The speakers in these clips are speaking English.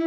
Hi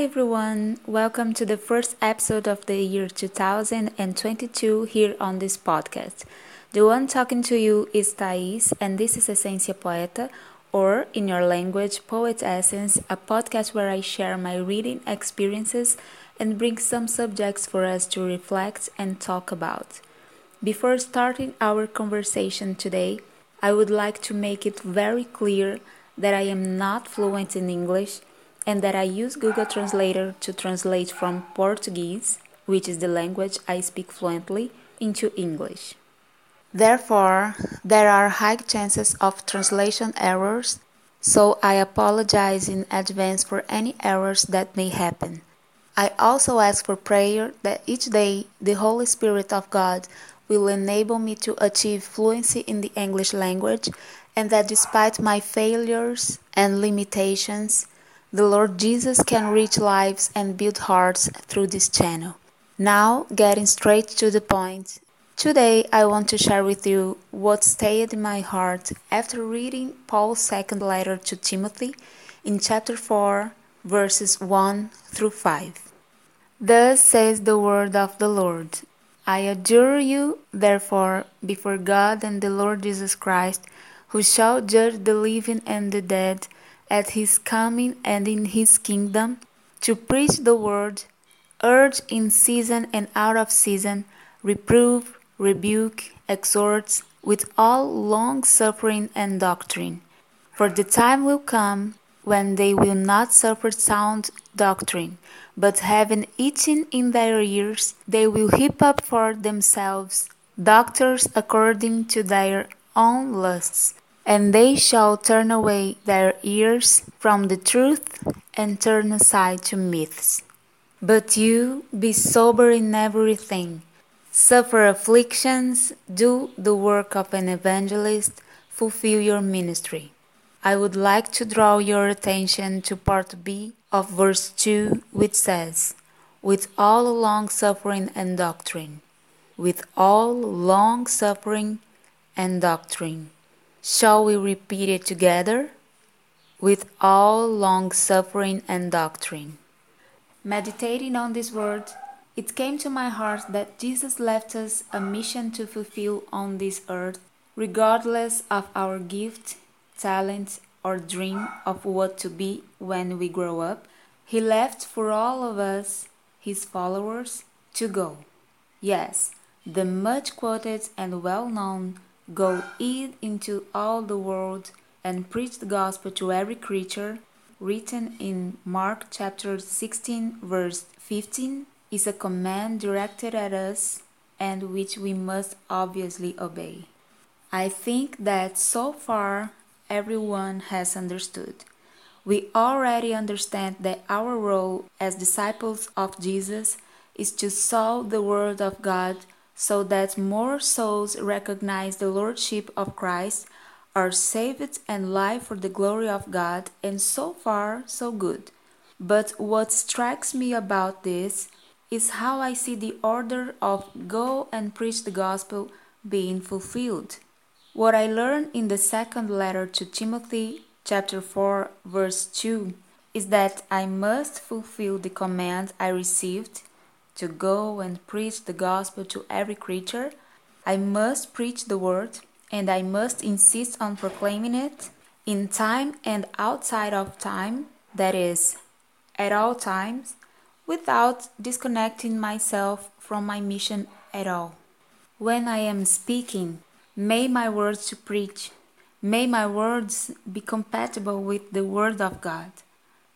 everyone, welcome to the first episode of the year 2022 here on this podcast. The one talking to you is Thais, and this is Essência Poeta, or in your language, Poet Essence, a podcast where I share my reading experiences and bring some subjects for us to reflect and talk about. Before starting our conversation today, I would like to make it very clear that I am not fluent in English and that I use Google Translator to translate from Portuguese, which is the language I speak fluently, into English. Therefore, there are high chances of translation errors, so I apologize in advance for any errors that may happen. I also ask for prayer that each day the Holy Spirit of God will enable me to achieve fluency in the English language and that despite my failures and limitations, the Lord Jesus can reach lives and build hearts through this channel. Now, getting straight to the point. Today, I want to share with you what stayed in my heart after reading Paul's second letter to Timothy in chapter 4, verses 1 through 5. Thus says the word of the Lord I adjure you, therefore, before God and the Lord Jesus Christ, who shall judge the living and the dead at his coming and in his kingdom, to preach the word, urge in season and out of season, reprove, rebuke, exhort with all long suffering and doctrine. For the time will come when they will not suffer sound doctrine, but having itching in their ears, they will heap up for themselves doctors according to their own lusts and they shall turn away their ears from the truth and turn aside to myths. But you be sober in everything, suffer afflictions, do the work of an evangelist, fulfill your ministry. I would like to draw your attention to part B of verse 2, which says, With all long suffering and doctrine. With all long suffering and doctrine. Shall we repeat it together? With all long suffering and doctrine. Meditating on this word, it came to my heart that Jesus left us a mission to fulfill on this earth, regardless of our gift, talent, or dream of what to be when we grow up. He left for all of us, his followers, to go. Yes, the much quoted and well known Go ye into all the world and preach the gospel to every creature, written in Mark chapter 16, verse 15, is a command directed at us and which we must obviously obey. I think that so far everyone has understood. We already understand that our role as disciples of Jesus is to sow the Word of God so that more souls recognize the Lordship of Christ, are saved, and live for the glory of God, and so far, so good. But what strikes me about this is how I see the order of go and preach the gospel being fulfilled. What I learned in the second letter to Timothy, chapter 4, verse 2, is that I must fulfill the command I received to go and preach the gospel to every creature, I must preach the word and I must insist on proclaiming it in time and outside of time, that is, at all times, without disconnecting myself from my mission at all. When I am speaking, may my words to preach, may my words be compatible with the word of God.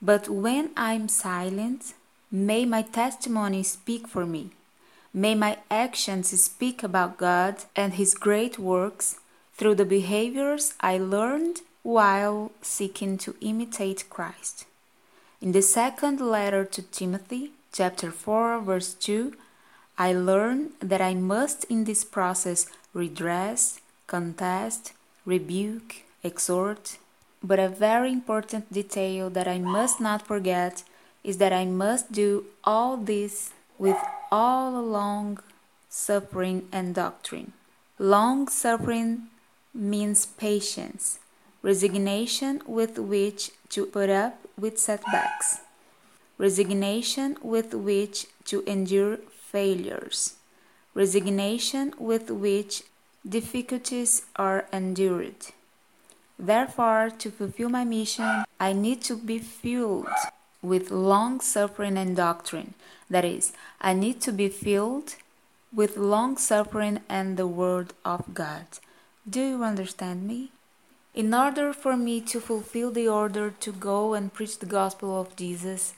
But when I'm silent, May my testimony speak for me. May my actions speak about God and His great works through the behaviors I learned while seeking to imitate Christ. In the second letter to Timothy, chapter 4, verse 2, I learn that I must in this process redress, contest, rebuke, exhort. But a very important detail that I must not forget is that I must do all this with all long suffering and doctrine. Long suffering means patience, resignation with which to put up with setbacks, resignation with which to endure failures, resignation with which difficulties are endured. Therefore, to fulfill my mission, I need to be filled with long suffering and doctrine. That is, I need to be filled with long suffering and the Word of God. Do you understand me? In order for me to fulfill the order to go and preach the gospel of Jesus,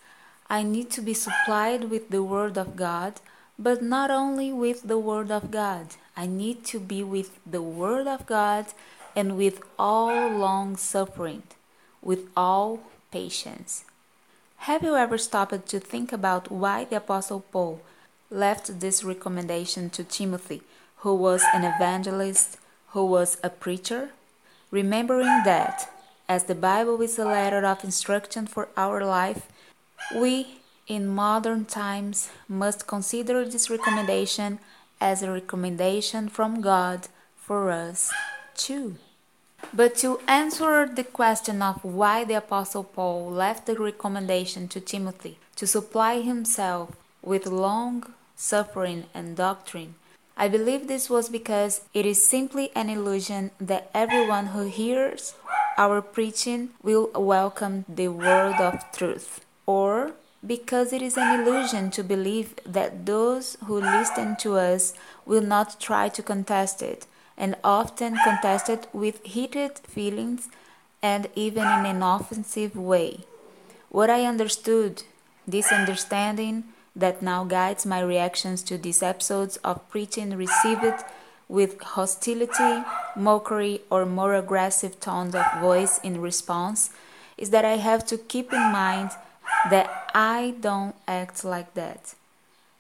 I need to be supplied with the Word of God, but not only with the Word of God. I need to be with the Word of God and with all long suffering, with all patience. Have you ever stopped to think about why the Apostle Paul left this recommendation to Timothy, who was an evangelist, who was a preacher? Remembering that, as the Bible is a letter of instruction for our life, we in modern times must consider this recommendation as a recommendation from God for us too. But to answer the question of why the Apostle Paul left the recommendation to Timothy to supply himself with long suffering and doctrine, I believe this was because it is simply an illusion that everyone who hears our preaching will welcome the word of truth, or because it is an illusion to believe that those who listen to us will not try to contest it and often contest it with heated feelings and even in an offensive way. What I understood, this understanding that now guides my reactions to these episodes of preaching received with hostility, mockery, or more aggressive tones of voice in response, is that I have to keep in mind that I don't act like that.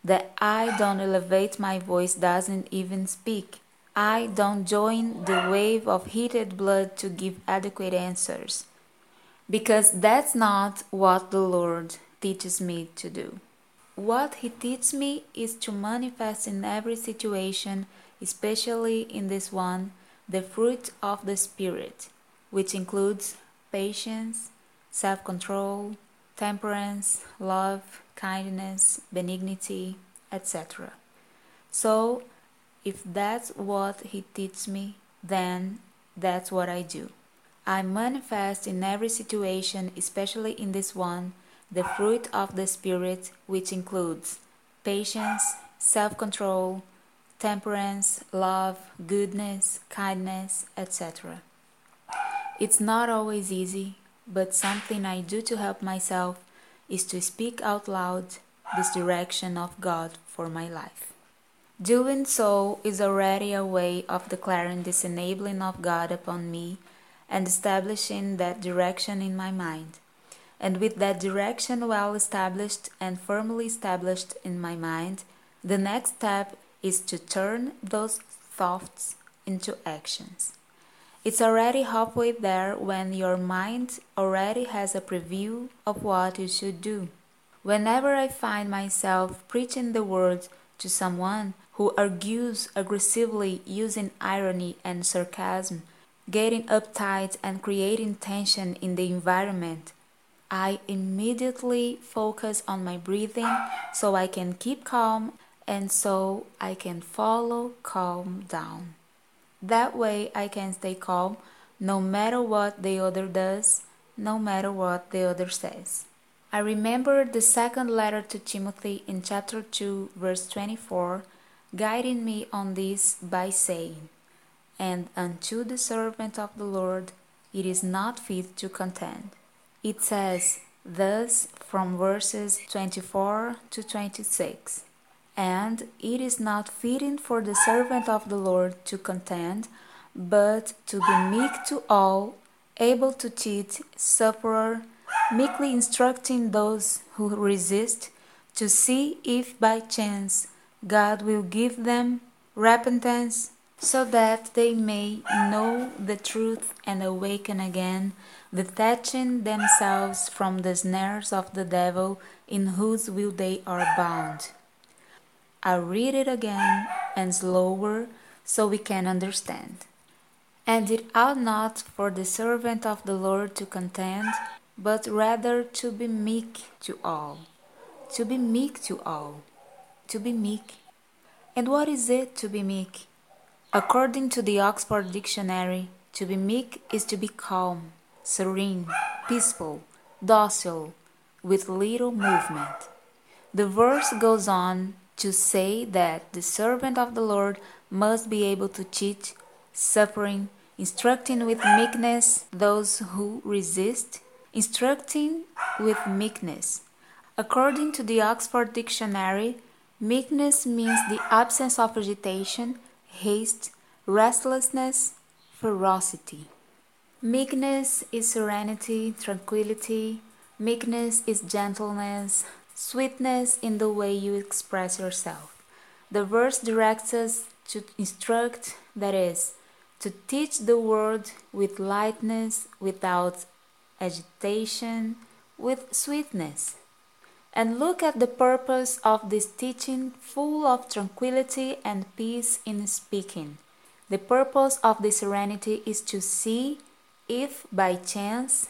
That I don't elevate my voice, doesn't even speak. I don't join the wave of heated blood to give adequate answers. Because that's not what the Lord teaches me to do. What He teaches me is to manifest in every situation, especially in this one, the fruit of the Spirit, which includes patience, self control, temperance, love, kindness, benignity, etc. So, if that's what he teaches me, then that's what I do. I manifest in every situation, especially in this one, the fruit of the Spirit, which includes patience, self control, temperance, love, goodness, kindness, etc. It's not always easy, but something I do to help myself is to speak out loud this direction of God for my life. Doing so is already a way of declaring this enabling of God upon me and establishing that direction in my mind. And with that direction well established and firmly established in my mind, the next step is to turn those thoughts into actions. It's already halfway there when your mind already has a preview of what you should do. Whenever I find myself preaching the word to someone who argues aggressively using irony and sarcasm, getting uptight and creating tension in the environment, I immediately focus on my breathing so I can keep calm and so I can follow calm down. That way I can stay calm no matter what the other does, no matter what the other says. I remember the second letter to Timothy in chapter 2, verse 24, guiding me on this by saying, And unto the servant of the Lord it is not fit to contend. It says thus from verses 24 to 26. And it is not fitting for the servant of the Lord to contend, but to be meek to all, able to teach, sufferer, meekly instructing those who resist, to see if by chance God will give them repentance so that they may know the truth and awaken again, detaching themselves from the snares of the devil in whose will they are bound. I'll read it again and slower so we can understand. And it ought not for the servant of the Lord to contend, but rather to be meek to all. To be meek to all. To be meek. And what is it to be meek? According to the Oxford Dictionary, to be meek is to be calm, serene, peaceful, docile, with little movement. The verse goes on to say that the servant of the Lord must be able to teach, suffering, instructing with meekness those who resist, instructing with meekness. According to the Oxford Dictionary, meekness means the absence of agitation, haste, restlessness, ferocity. Meekness is serenity, tranquility. Meekness is gentleness, sweetness in the way you express yourself. The verse directs us to instruct, that is, to teach the world with lightness, without agitation, with sweetness. And look at the purpose of this teaching, full of tranquility and peace in speaking. The purpose of the serenity is to see if by chance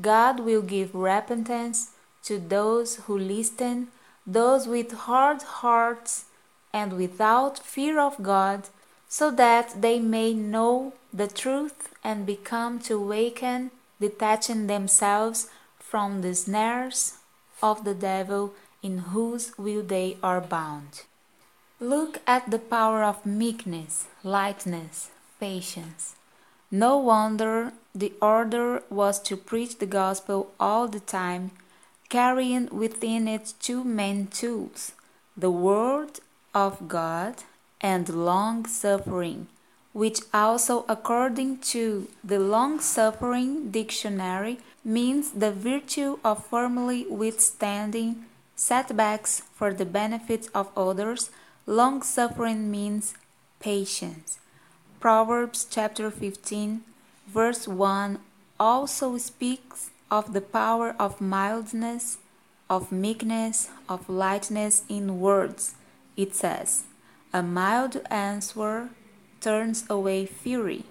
God will give repentance to those who listen, those with hard hearts and without fear of God, so that they may know the truth and become to awaken, detaching themselves from the snares of the devil in whose will they are bound. Look at the power of meekness, lightness, patience. No wonder the order was to preach the gospel all the time carrying within it two main tools the Word of God and long suffering, which also, according to the long suffering dictionary, means the virtue of firmly withstanding setbacks for the benefit of others. Long suffering means patience. Proverbs chapter 15, verse 1 also speaks of the power of mildness, of meekness, of lightness in words. It says, A mild answer turns away fury,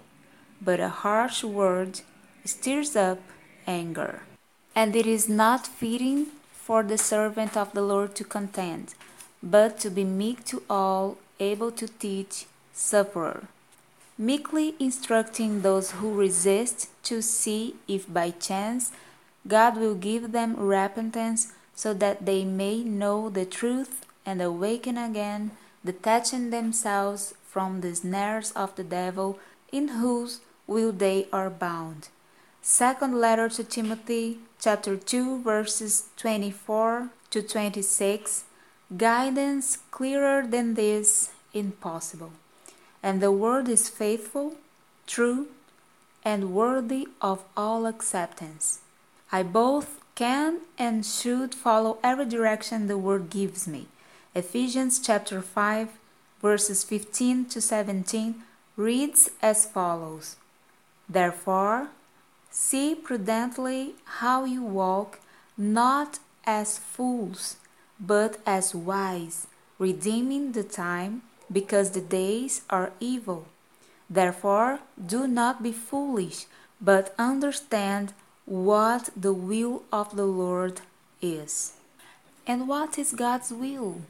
but a harsh word stirs up anger. And it is not fitting for the servant of the Lord to contend, but to be meek to all, able to teach, sufferer meekly instructing those who resist to see if by chance God will give them repentance so that they may know the truth and awaken again, detaching themselves from the snares of the devil in whose will they are bound. Second letter to Timothy, chapter 2, verses 24 to 26. Guidance clearer than this impossible. And the word is faithful, true, and worthy of all acceptance. I both can and should follow every direction the word gives me. Ephesians chapter 5 verses 15 to 17 reads as follows Therefore, see prudently how you walk, not as fools, but as wise, redeeming the time, because the days are evil. Therefore, do not be foolish, but understand what the will of the Lord is. And what is God's will?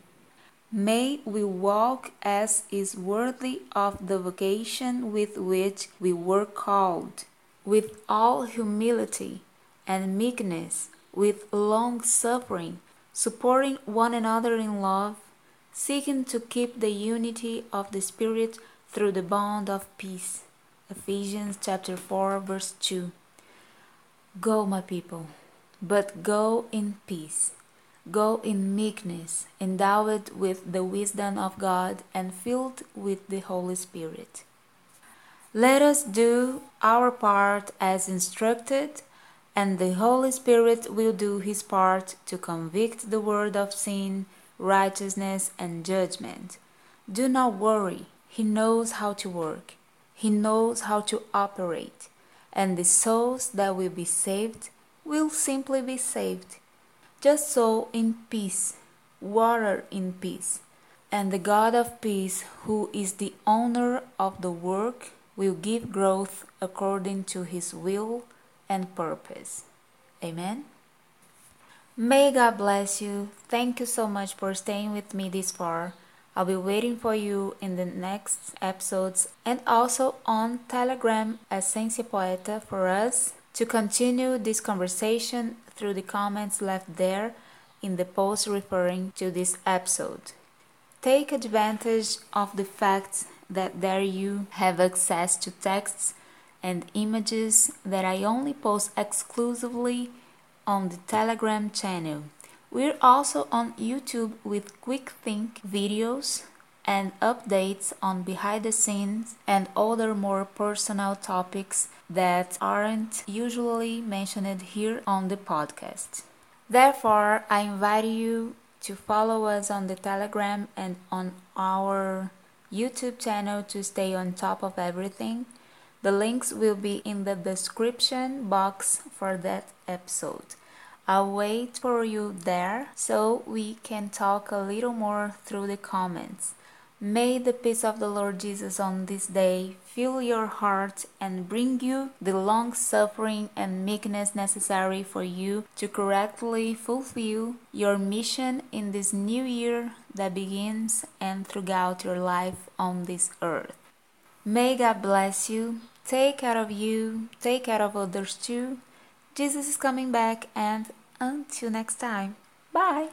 May we walk as is worthy of the vocation with which we were called, with all humility and meekness, with long suffering, supporting one another in love, seeking to keep the unity of the Spirit through the bond of peace. Ephesians chapter 4 verse 2. Go, my people, but go in peace. Go in meekness, endowed with the wisdom of God and filled with the Holy Spirit. Let us do our part as instructed, and the Holy Spirit will do his part to convict the world of sin, righteousness, and judgment. Do not worry, he knows how to work, he knows how to operate and the souls that will be saved will simply be saved. Just sow in peace, water in peace, And the God of peace, who is the owner of the work, will give growth according to his will and purpose. Amen. May God bless you. Thank you so much for staying with me this far. I'll be waiting for you in the next episodes and also on Telegram Essência Poeta for us to continue this conversation through the comments left there in the post referring to this episode. Take advantage of the fact that there you have access to texts and images that I only post exclusively on the Telegram channel. We're also on YouTube with quick think videos and updates on behind the scenes and other more personal topics that aren't usually mentioned here on the podcast. Therefore, I invite you to follow us on the Telegram and on our YouTube channel to stay on top of everything. The links will be in the description box for that episode. I'll wait for you there so we can talk a little more through the comments. May the peace of the Lord Jesus on this day fill your heart and bring you the long suffering and meekness necessary for you to correctly fulfill your mission in this new year that begins and throughout your life on this earth. May God bless you. Take care of you, take care of others too. Jesus is coming back, and until next time, bye.